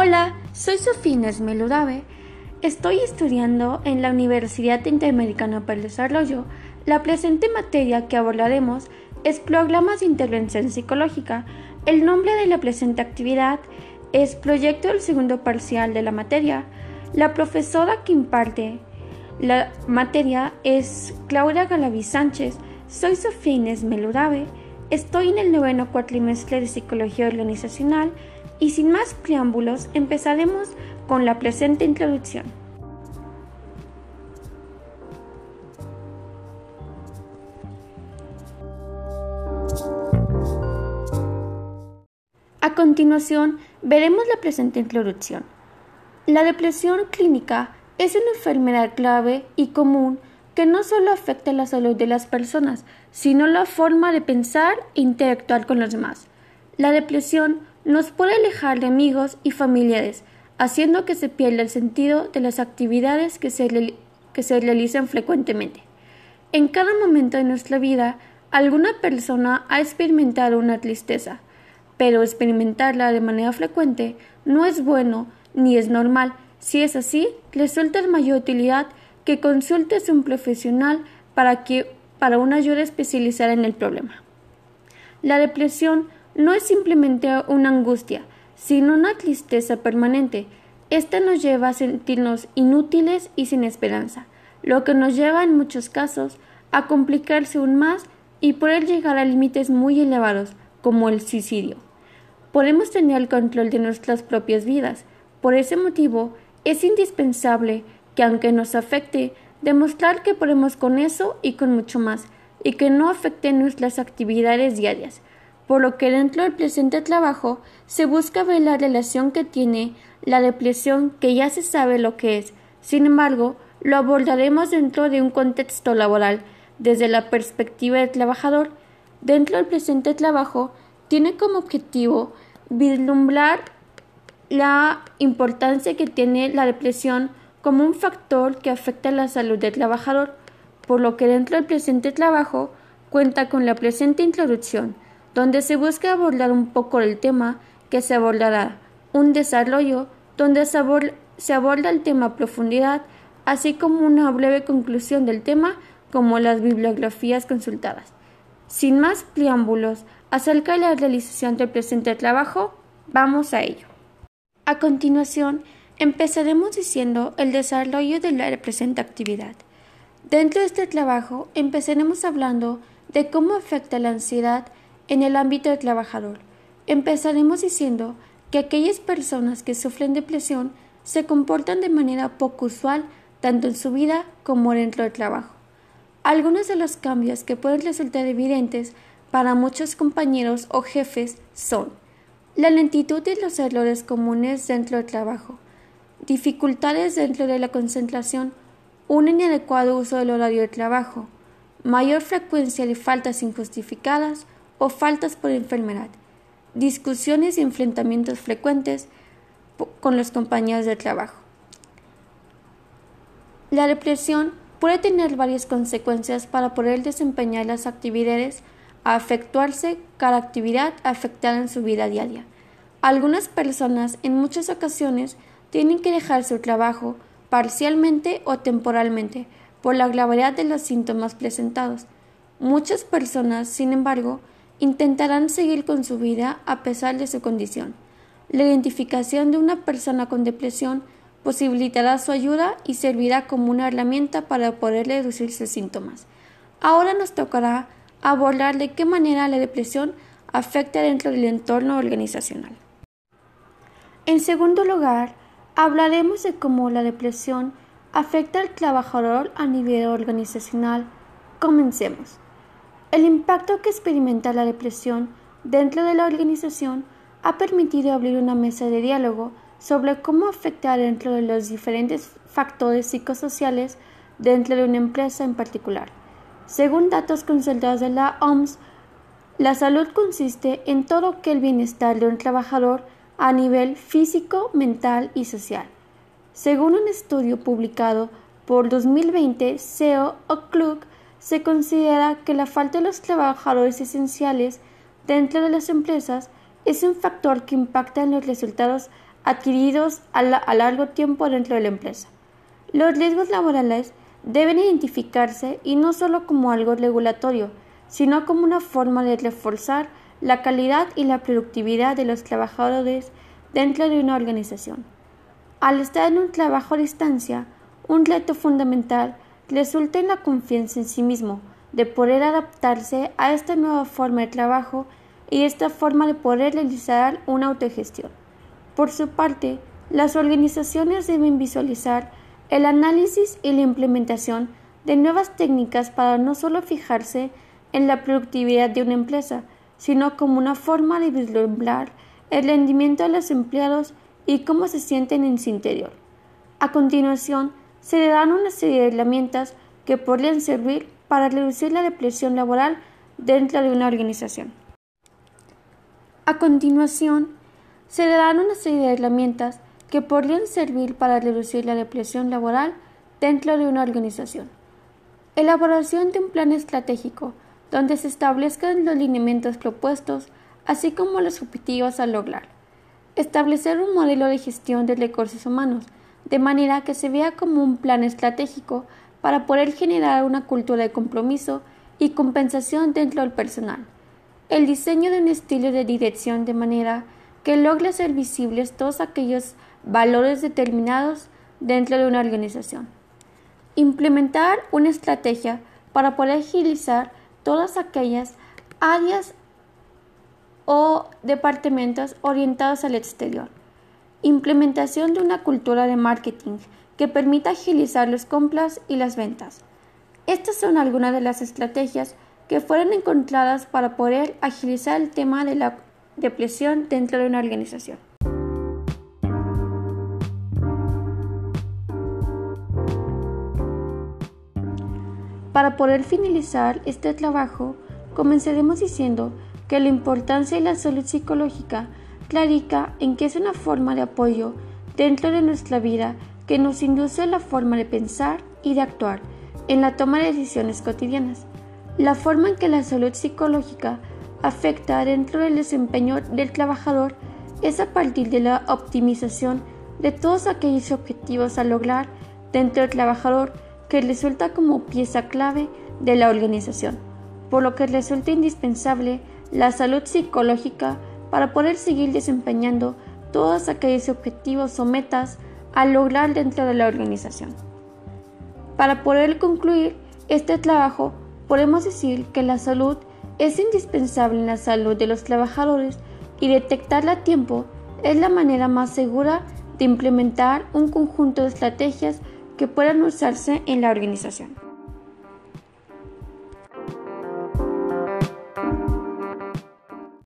Hola, soy Sofía Esmeludave. Estoy estudiando en la Universidad Interamericana para el Desarrollo. La presente materia que abordaremos es Programas de Intervención Psicológica. El nombre de la presente actividad es Proyecto del segundo parcial de la materia. La profesora que imparte la materia es Claudia Galaví Sánchez. Soy Sofía Inés Meludave. Estoy en el noveno cuatrimestre de Psicología Organizacional y sin más preámbulos empezaremos con la presente introducción. A continuación, veremos la presente introducción. La depresión clínica es una enfermedad clave y común que no solo afecta la salud de las personas, sino la forma de pensar e interactuar con los demás. La depresión nos puede alejar de amigos y familiares, haciendo que se pierda el sentido de las actividades que se, realizan frecuentemente. En cada momento de nuestra vida, alguna persona ha experimentado una tristeza, pero experimentarla de manera frecuente no es bueno ni es normal. Si es así, resulta de mayor utilidad que consultes a un profesional para, que, para una ayuda especializada en el problema. La depresión no es simplemente una angustia, sino una tristeza permanente. Esta nos lleva a sentirnos inútiles y sin esperanza, lo que nos lleva en muchos casos a complicarse aún más y poder llegar a límites muy elevados, como el suicidio. Podemos tener el control de nuestras propias vidas. Por ese motivo, es indispensable que, aunque nos afecte, demostrar que podemos con eso y con mucho más, y que no afecte nuestras actividades diarias por lo que dentro del presente trabajo se busca ver la relación que tiene la depresión que ya se sabe lo que es. Sin embargo, lo abordaremos dentro de un contexto laboral, desde la perspectiva del trabajador. Dentro del presente trabajo, tiene como objetivo vislumbrar la importancia que tiene la depresión como un factor que afecta la salud del trabajador, por lo que dentro del presente trabajo cuenta con la presente introducción donde se busca abordar un poco el tema que se abordará, un desarrollo donde se, aborda, el tema a profundidad, así como una breve conclusión del tema como las bibliografías consultadas. Sin más preámbulos acerca de la realización del presente trabajo, vamos a ello. A continuación, empezaremos diciendo el desarrollo de la presente actividad. Dentro de este trabajo, empezaremos hablando de cómo afecta la ansiedad en el ámbito del trabajador, empezaremos diciendo que aquellas personas que sufren depresión se comportan de manera poco usual tanto en su vida como dentro del trabajo. Algunos de los cambios que pueden resultar evidentes para muchos compañeros o jefes son la lentitud y los errores comunes dentro del trabajo, dificultades dentro de la concentración, un inadecuado uso del horario de trabajo, mayor frecuencia de faltas injustificadas, o faltas por enfermedad, discusiones y enfrentamientos frecuentes con los compañeros de trabajo. La depresión puede tener varias consecuencias para poder desempeñar las actividades a efectuarse cada actividad afectada en su vida diaria. Algunas personas en muchas ocasiones tienen que dejar su trabajo parcialmente o temporalmente por la gravedad de los síntomas presentados. Muchas personas, sin embargo, intentarán seguir con su vida a pesar de su condición. La identificación de una persona con depresión posibilitará su ayuda y servirá como una herramienta para poder reducir sus síntomas. Ahora nos tocará abordar de qué manera la depresión afecta dentro del entorno organizacional. En segundo lugar, hablaremos de cómo la depresión afecta al trabajador a nivel organizacional. Comencemos. El impacto que experimenta la depresión dentro de la organización ha permitido abrir una mesa de diálogo sobre cómo afecta dentro de los diferentes factores psicosociales dentro de una empresa en particular. Según datos consultados de la OMS, la salud consiste en todo el bienestar de un trabajador a nivel físico, mental y social. Según un estudio publicado por 2020, SEO Club se considera que la falta de los trabajadores esenciales dentro de las empresas es un factor que impacta en los resultados adquiridos a, largo tiempo dentro de la empresa. Los riesgos laborales deben identificarse y no solo como algo regulatorio, sino como una forma de reforzar la calidad y la productividad de los trabajadores dentro de una organización. Al estar en un trabajo a distancia, un reto fundamental resulta en la confianza en sí mismo, de poder adaptarse a esta nueva forma de trabajo y esta forma de poder realizar una autogestión. Por su parte, las organizaciones deben visualizar el análisis y la implementación de nuevas técnicas para no solo fijarse en la productividad de una empresa, sino como una forma de vislumbrar el rendimiento de los empleados y cómo se sienten en su interior. A continuación, se le dan una serie de herramientas que podrían servir para reducir la depresión laboral dentro de una organización. A continuación, se le dan una serie de herramientas que podrían servir para reducir la depresión laboral dentro de una organización. Elaboración de un plan estratégico donde se establezcan los lineamientos propuestos, así como los objetivos a lograr. Establecer un modelo de gestión de recursos humanos, de manera que se vea como un plan estratégico para poder generar una cultura de compromiso y compensación dentro del personal. El diseño de un estilo de dirección de manera que logre ser visibles todos aquellos valores determinados dentro de una organización. Implementar una estrategia para poder agilizar todas aquellas áreas o departamentos orientados al exterior. Implementación de una cultura de marketing que permita agilizar las compras y las ventas. Estas son algunas de las estrategias que fueron encontradas para poder agilizar el tema de la depresión dentro de una organización. Para poder finalizar este trabajo, comenzaremos diciendo que la importancia de la salud psicológica radica en que es una forma de apoyo dentro de nuestra vida que nos induce a la forma de pensar y de actuar en la toma de decisiones cotidianas. La forma en que la salud psicológica afecta dentro del desempeño del trabajador es a partir de la optimización de todos aquellos objetivos a lograr dentro del trabajador que resulta como pieza clave de la organización, por lo que resulta indispensable la salud psicológica para poder seguir desempeñando todos aquellos objetivos o metas a lograr dentro de la organización. Para poder concluir este trabajo, podemos decir que la salud es indispensable en la salud de los trabajadores y detectarla a tiempo es la manera más segura de implementar un conjunto de estrategias que puedan usarse en la organización.